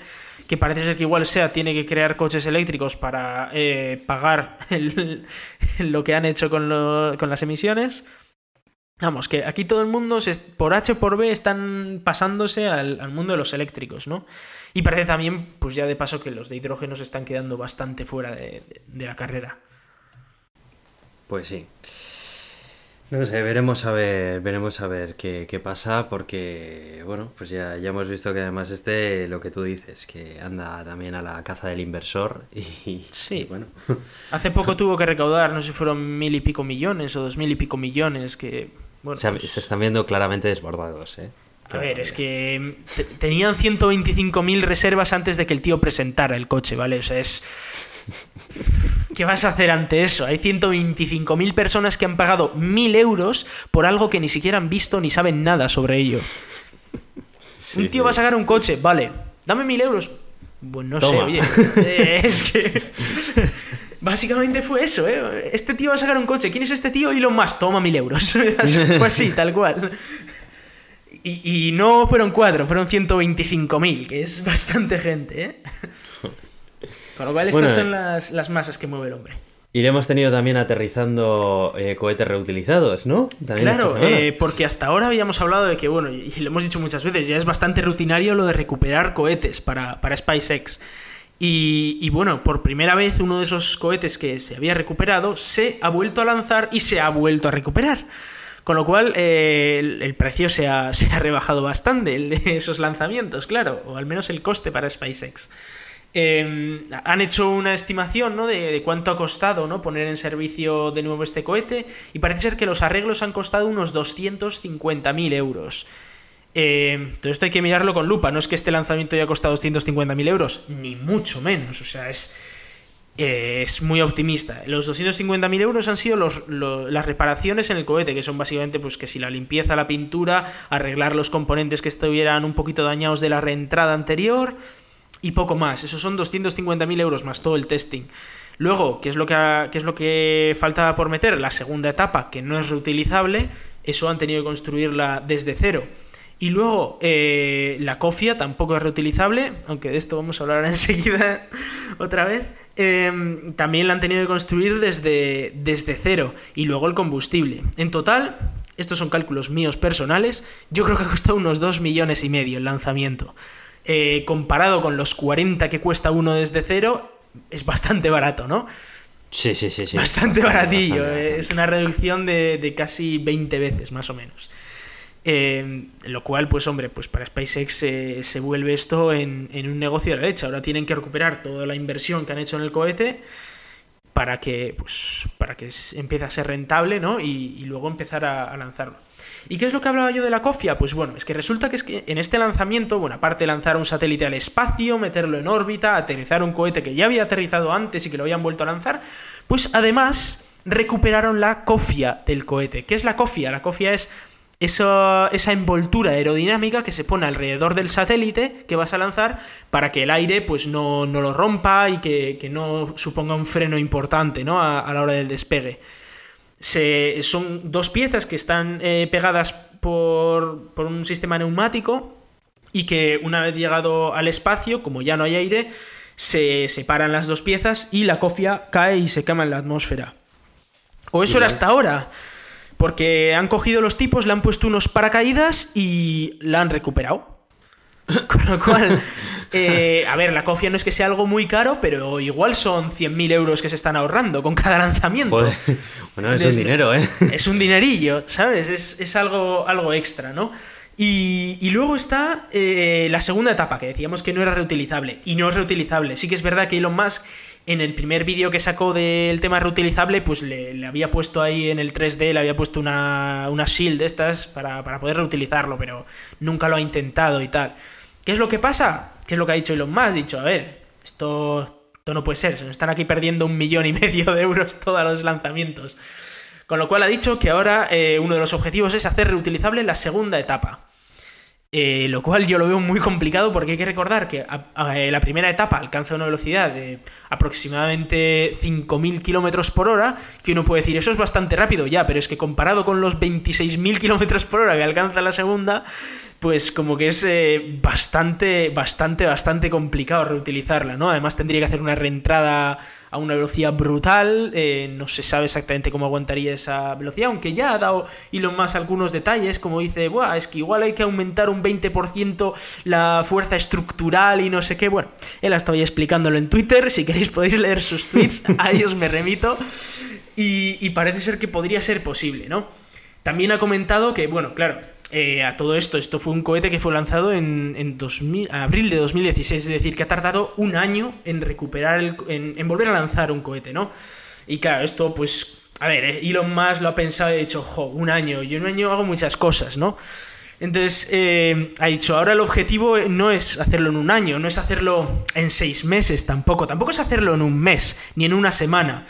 que parece ser que igual SEAT tiene que crear coches eléctricos para eh, pagar lo que han hecho con las emisiones. Vamos, que aquí todo el mundo, por H por B, están pasándose al, mundo de los eléctricos, ¿no? Y parece también, pues ya de paso, que los de hidrógeno se están quedando bastante fuera de la carrera. Pues sí. No sé, veremos a ver, veremos a ver qué, qué, pasa, porque bueno, pues ya, ya hemos visto que además este, lo que tú dices, que anda también a la caza del inversor y sí, bueno. Hace poco tuvo que recaudar, no sé si fueron mil y pico millones o dos mil y pico millones, que bueno, se, pues... se están viendo claramente desbordados, ¿eh? A ver, es que tenían 125.000 reservas antes de que el tío presentara el coche, ¿vale? O sea, es... ¿Qué vas a hacer ante eso? Hay 125.000 personas que han pagado 1.000 euros por algo que ni siquiera han visto ni saben nada sobre ello. Sí, un tío sí. va a sacar un coche, vale, dame 1.000 euros. Pues no sé, oye. eh, es que... Básicamente fue eso, ¿eh? Este tío va a sacar un coche. ¿Quién es este tío? Elon Musk. Toma 1.000 euros. fue así, tal cual. Y, y no fueron cuatro, fueron 125.000, que es bastante gente, ¿eh? Con lo cual estas Bueno, son las, las masas que mueve el hombre. Y le hemos tenido también aterrizando eh, cohetes reutilizados, ¿no? También Claro, eh, porque hasta ahora habíamos hablado de que, bueno, y lo hemos dicho muchas veces, ya es bastante rutinario lo de recuperar cohetes para, para SpaceX. Y, bueno, por primera vez uno de esos cohetes que se había recuperado se ha vuelto a lanzar y se ha vuelto a recuperar. Con lo cual eh, el, precio se ha, rebajado bastante, el de esos lanzamientos, claro, o al menos el coste para SpaceX. Eh, han hecho una estimación ¿no? de, cuánto ha costado poner en servicio de nuevo este cohete y parece ser que los arreglos han costado unos 250.000 euros. Eh, todo esto hay que mirarlo con lupa, no es que este lanzamiento haya costado 250.000 euros, ni mucho menos, o sea, es, eh, es muy optimista. Los 250.000 euros han sido los- lo- las reparaciones en el cohete, que son básicamente pues que si la limpieza, la pintura, arreglar los componentes que estuvieran un poquito dañados de la reentrada anterior y poco más. Esos son 250.000 euros más todo el testing. Luego, ¿qué es, lo que ha- qué es lo que falta por meter? La segunda etapa, que no es reutilizable, eso han tenido que construirla desde cero. Y luego, eh, la cofia tampoco es reutilizable, aunque de esto vamos a hablar enseguida otra vez. Eh, también la han tenido que construir desde, desde cero. Y luego el combustible. En total, estos son cálculos míos personales, yo creo que ha costado unos 2 millones y medio el lanzamiento. Eh, comparado con los 40 que cuesta uno desde cero, es bastante barato, ¿no? Sí, sí, sí, sí. bastante, baratillo. bastante, eh, bastante. Es una reducción de, de casi 20 veces, más o menos. Eh, lo cual, pues hombre, pues para SpaceX se- se vuelve esto en, en un negocio de la leche. Ahora tienen que recuperar toda la inversión que han hecho en el cohete para que, pues, para que empiece a ser rentable, ¿no? Y, y luego empezar a, a lanzarlo. ¿Y qué es lo que hablaba yo de la cofia? Pues bueno, es que resulta que es que en este lanzamiento, bueno, aparte de lanzar un satélite al espacio, meterlo en órbita, aterrizar un cohete que ya había aterrizado antes y que lo habían vuelto a lanzar, pues además recuperaron la cofia del cohete. ¿Qué es la cofia? La cofia es esa, esa envoltura aerodinámica que se pone alrededor del satélite que vas a lanzar para que el aire pues no, no lo rompa y que, que no suponga un freno importante ¿no? a, a la hora del despegue. Se, son dos piezas que están eh, pegadas por, por un sistema neumático y que una vez llegado al espacio, como ya no hay aire, se separan las dos piezas y la cofia cae y se quema en la atmósfera. O eso era hasta ahora. Porque han cogido los tipos, le han puesto unos paracaídas y la han recuperado. Con lo cual, eh, a ver, la cofia no es que sea algo muy caro, pero igual son 100.000 euros que se están ahorrando con cada lanzamiento. Joder. Bueno, es un dinero, ¿eh? Es un dinerillo, ¿sabes? Es, es algo, algo extra, ¿no? Y, y luego está eh, la segunda etapa, que decíamos que no era reutilizable. Y no es reutilizable. Sí que es verdad que Elon Musk, en el primer vídeo que sacó del tema reutilizable, pues le, le había puesto ahí en el 3D, le había puesto una, una shield de estas para, para poder reutilizarlo, pero nunca lo ha intentado y tal. ¿Qué es lo que pasa? ¿Qué es lo que ha dicho Elon Musk? Ha dicho, a ver, esto, esto no puede ser, se nos están aquí perdiendo un millón y medio de euros todos los lanzamientos. Con lo cual ha dicho que ahora eh, uno de los objetivos es hacer reutilizable la segunda etapa. Eh, lo cual yo lo veo muy complicado porque hay que recordar que eh, la primera etapa alcanza una velocidad de aproximadamente 5.000 kilómetros por hora, que uno puede decir, eso es bastante rápido ya, pero es que comparado con los 26.000 kilómetros por hora que alcanza la segunda, pues como que es eh, bastante, bastante, bastante complicado reutilizarla, ¿no? Además tendría que hacer una reentrada a una velocidad brutal, eh, no se sabe exactamente cómo aguantaría esa velocidad, aunque ya ha dado Elon Musk algunos detalles, como dice, Buah, es que igual hay que aumentar un 20% la fuerza estructural y no sé qué, bueno, él ha estado ya explicándolo en Twitter, si queréis podéis leer sus tweets, a ellos me remito, y, y parece ser que podría ser posible, ¿no? También ha comentado que, bueno, claro, eh, a todo esto, esto fue un cohete que fue lanzado en, en 2000, abril de 2016, es decir, que ha tardado un año en recuperar, el, en, volver a lanzar un cohete, ¿no? Y claro, esto pues, a ver, eh, Elon Musk lo ha pensado y ha dicho, jo, un año, yo en un año hago muchas cosas, ¿no? Entonces, eh, ha dicho, ahora el objetivo no es hacerlo en un año, no es hacerlo en seis meses tampoco, tampoco es hacerlo en un mes, ni en una semana.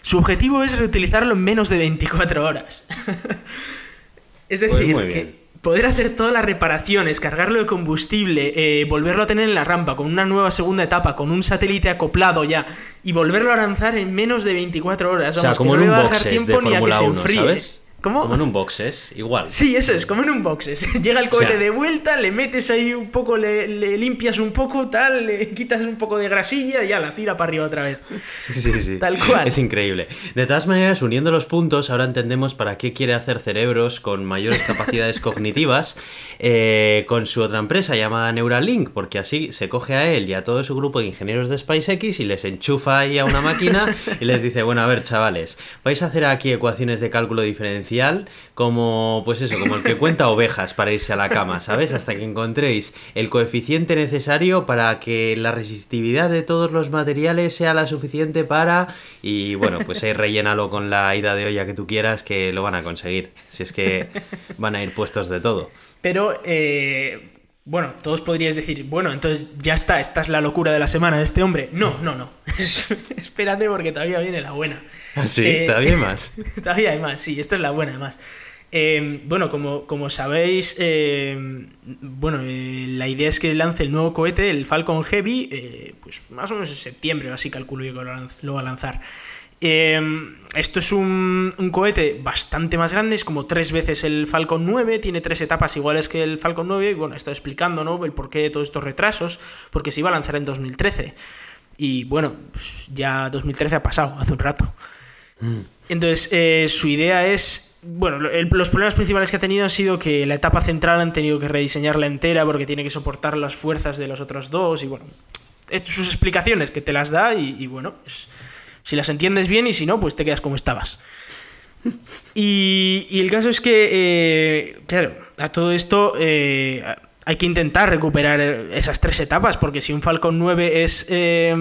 Su objetivo es reutilizarlo en menos de 24 horas. es Pues decir, muy que. Poder hacer todas las reparaciones, cargarlo de combustible, eh, volverlo a tener en la rampa con una nueva segunda etapa, con un satélite acoplado ya, y volverlo a lanzar en menos de 24 horas. O sea, Vamos, como que en un de tiempo ni a que Fórmula se 1, enfríe. ¿sabes? ¿Cómo? Como en un boxes, igual. Sí, eso es, como en un boxes. Llega el cohete sea- de vuelta, le metes ahí un poco, le, le limpias un poco, tal, le quitas un poco de grasilla y ya la tira para arriba otra vez. Sí, sí, sí. Tal cual. Es increíble. De todas maneras, uniendo los puntos, ahora entendemos para qué quiere hacer cerebros con mayores capacidades cognitivas eh, con su otra empresa llamada Neuralink, porque así se coge a él y a todo su grupo de ingenieros de SpaceX y les enchufa ahí a una máquina y les dice, bueno, a ver, chavales, vais a hacer aquí ecuaciones de cálculo diferencial como, pues eso, como el que cuenta ovejas para irse a la cama, ¿sabes? Hasta que encontréis el coeficiente necesario para que la resistividad de todos los materiales sea la suficiente para... Y bueno, pues ahí rellénalo con la ida de olla que tú quieras, que lo van a conseguir. Si es que van a ir puestos de todo. Pero, eh, bueno, todos podríais decir, bueno, entonces ya está, esta es la locura de la semana de este hombre. No, no, no. Espérate porque todavía viene la buena. Así, Eh, todavía hay más. todavía hay más, sí, esta es la buena además. Eh, bueno, como, como sabéis, eh, bueno, eh, la idea es que lance el nuevo cohete, el Falcon Heavy, eh, pues más o menos en septiembre, así calculo yo que lo va a lanzar. Eh, esto es un, un cohete bastante más grande, es como tres veces el Falcon 9, tiene tres etapas iguales que el Falcon 9, y bueno, estado explicando ¿no? el porqué de todos estos retrasos, porque se iba a lanzar en 2013. Y bueno, pues ya 2013 ha pasado, hace un rato. Entonces, eh, su idea es. Bueno, el- los problemas principales que ha tenido han sido que la etapa central han tenido que rediseñarla entera porque tiene que soportar las fuerzas de los otros dos. Y bueno, sus explicaciones que te las da y, y bueno, si las entiendes bien y si no, pues te quedas como estabas. Y, el caso es que, eh, claro, a todo esto eh, hay que intentar recuperar esas tres etapas, porque si un Falcon 9 es, eh,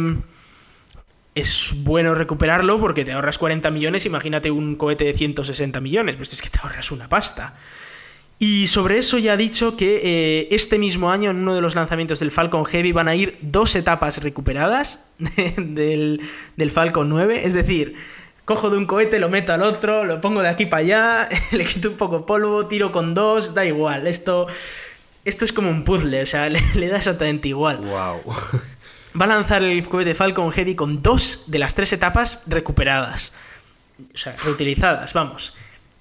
es bueno recuperarlo, porque te ahorras 40 millones, imagínate un cohete de 160 millones, pues es que te ahorras una pasta. Y sobre eso ya ha dicho que eh, este mismo año, en uno de los lanzamientos del Falcon Heavy, van a ir dos etapas recuperadas de- del, del Falcon 9. Es decir, cojo de un cohete, lo meto al otro, lo pongo de aquí para allá, le quito un poco polvo, tiro con dos, da igual. Esto, esto es como un puzzle, o sea, le, le da exactamente igual. Wow. Va a lanzar el cohete Falcon Heavy con dos de las tres etapas recuperadas. O sea, reutilizadas, vamos.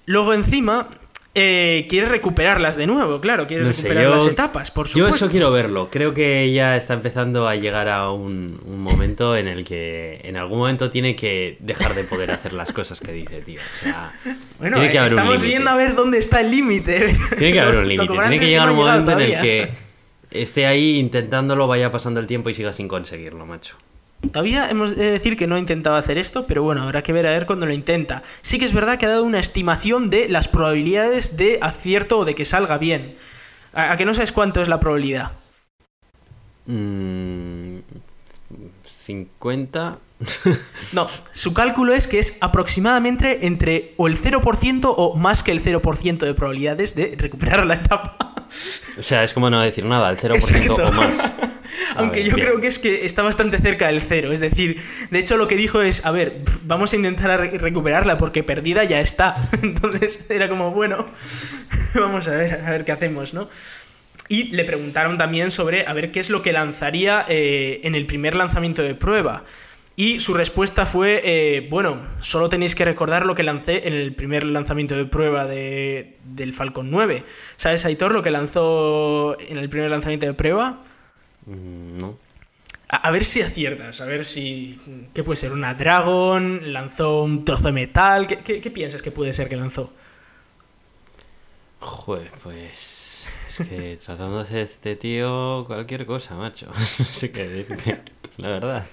Luego encima eh, quiere recuperarlas de nuevo, claro, quiere No sé, recuperar yo- las etapas, por Yo supuesto. eso quiero verlo. Creo que ya está empezando a llegar a un, un momento en el que en algún momento tiene que dejar de poder hacer las cosas que dice, tío. O sea, Bueno, tiene que haber un estamos viendo a ver dónde está el límite. Tiene que haber un límite. Tiene que llegar no un momento en el que esté ahí intentándolo, vaya pasando el tiempo y siga sin conseguirlo, macho. Todavía hemos de decir que no ha intentado hacer esto, pero bueno, habrá que ver a ver cuando lo intenta. Sí que es verdad que ha dado una estimación de las probabilidades de acierto o de que salga bien. ¿A, a que no sabes cuánto es la probabilidad? Mm, 50. No, su cálculo es que es aproximadamente entre o el 0% o más que el 0% de probabilidades de recuperar la etapa. O sea, es como no decir nada, el 0% Exacto. o más. Aunque ver, yo bien. creo que es que está bastante cerca del cero. Es decir, de hecho lo que dijo es, a ver, vamos a intentar re- recuperarla porque perdida ya está. Entonces era como, bueno, vamos a ver, a ver qué hacemos, ¿no? Y le preguntaron también sobre a ver qué es lo que lanzaría eh, en el primer lanzamiento de prueba. Y su respuesta fue, eh, bueno, solo tenéis que recordar lo que lancé en el primer lanzamiento de prueba de- del Falcon 9. ¿Sabes, Aitor, lo que lanzó en el primer lanzamiento de prueba? Mm, No. A, a ver si aciertas, a ver si... ¿Qué puede ser? ¿Una Dragon? ¿Lanzó un trozo de metal? ¿Qué, qué- qué piensas que puede ser que lanzó? Joder, pues. Es que tratándose de este tío, cualquier cosa, macho. No sé qué decirte, la verdad.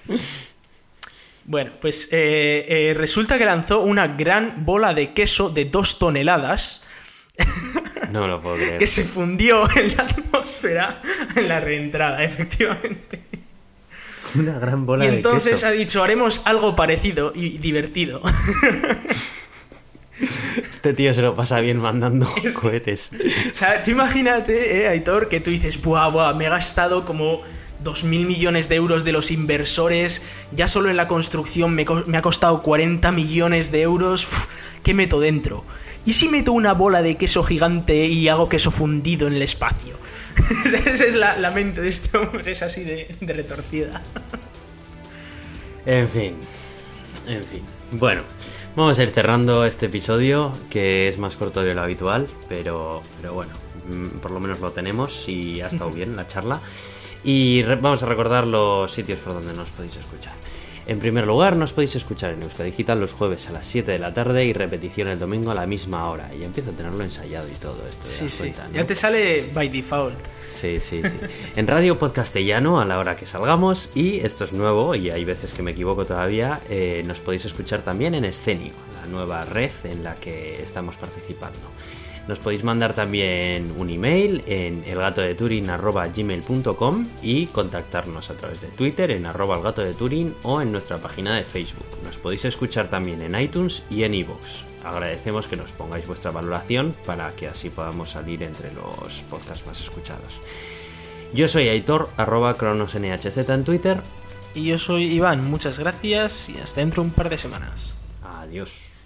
Bueno, pues eh, eh, resulta que lanzó una gran bola de queso de dos toneladas No lo puedo creer. que se fundió en la atmósfera en la reentrada, efectivamente. Una gran bola y de entonces queso. ha dicho, haremos algo parecido y divertido. Este tío se lo pasa bien mandando cohetes. o sea, tú imagínate, eh, Aitor, que tú dices, buah, buah, me he gastado como 2.000 millones de euros de los inversores, ya solo en la construcción me, co- me ha costado 40 millones de euros, uf, ¿qué meto dentro? ¿Y si meto una bola de queso gigante y hago queso fundido en el espacio? Esa es la, la mente de este hombre, es así de, de retorcida. En fin. En fin. Bueno, vamos a ir cerrando este episodio, que es más corto de lo habitual, pero, pero bueno, mm, por lo menos lo tenemos y ha estado bien la charla. Y vamos a recordar los sitios por donde nos podéis escuchar. En primer lugar, nos podéis escuchar en Euska Digital los jueves a las 7 de la tarde y repetición el domingo a la misma hora. Y ya empiezo a tenerlo ensayado y todo esto. ¿te Sí, sí. cuenta, no? Ya te sale by default. Sí, sí, sí. En Radio Podcastellano, a la hora que salgamos, y esto es nuevo, y hay veces que me equivoco todavía, eh, nos podéis escuchar también en Escenio, la nueva red en la que estamos participando. Nos podéis mandar también un email en elgatodeturin.gmail.com y contactarnos a través de Twitter en arroba el gato de Turing o en nuestra página de Facebook. Nos podéis escuchar también en iTunes y en iVoox. Agradecemos que nos pongáis vuestra valoración para que así podamos salir entre los podcasts más escuchados. Yo soy Aitor, arroba cronosnhz en Twitter. Y yo soy Iván, muchas gracias y hasta dentro de un par de semanas. Adiós.